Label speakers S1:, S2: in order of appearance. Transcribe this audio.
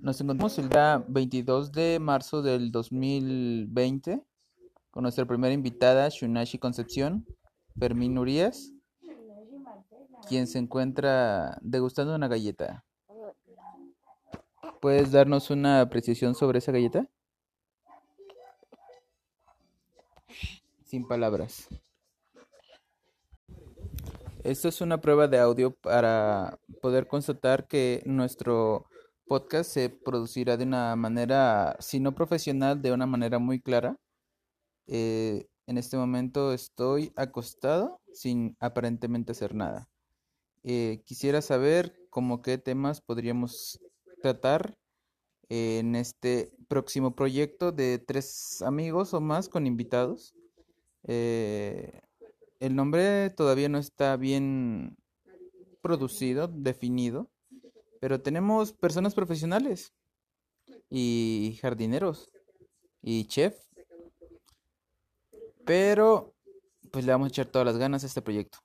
S1: Nos encontramos el día 22 de marzo del 2020 con nuestra primera invitada, Shunashi Concepción, Fermín Urias, quien se encuentra degustando una galleta. ¿Puedes darnos una apreciación sobre esa galleta? Sin palabras. Esto es una prueba de audio para poder constatar que nuestro podcast se producirá de una manera, si no profesional, de una manera muy clara. Eh, en este momento estoy acostado sin aparentemente hacer nada. Eh, quisiera saber cómo qué temas podríamos tratar en este próximo proyecto de tres amigos o más con invitados. Eh, el nombre todavía no está bien producido, definido, pero tenemos personas profesionales y jardineros y chef. Pero pues le vamos a echar todas las ganas a este proyecto.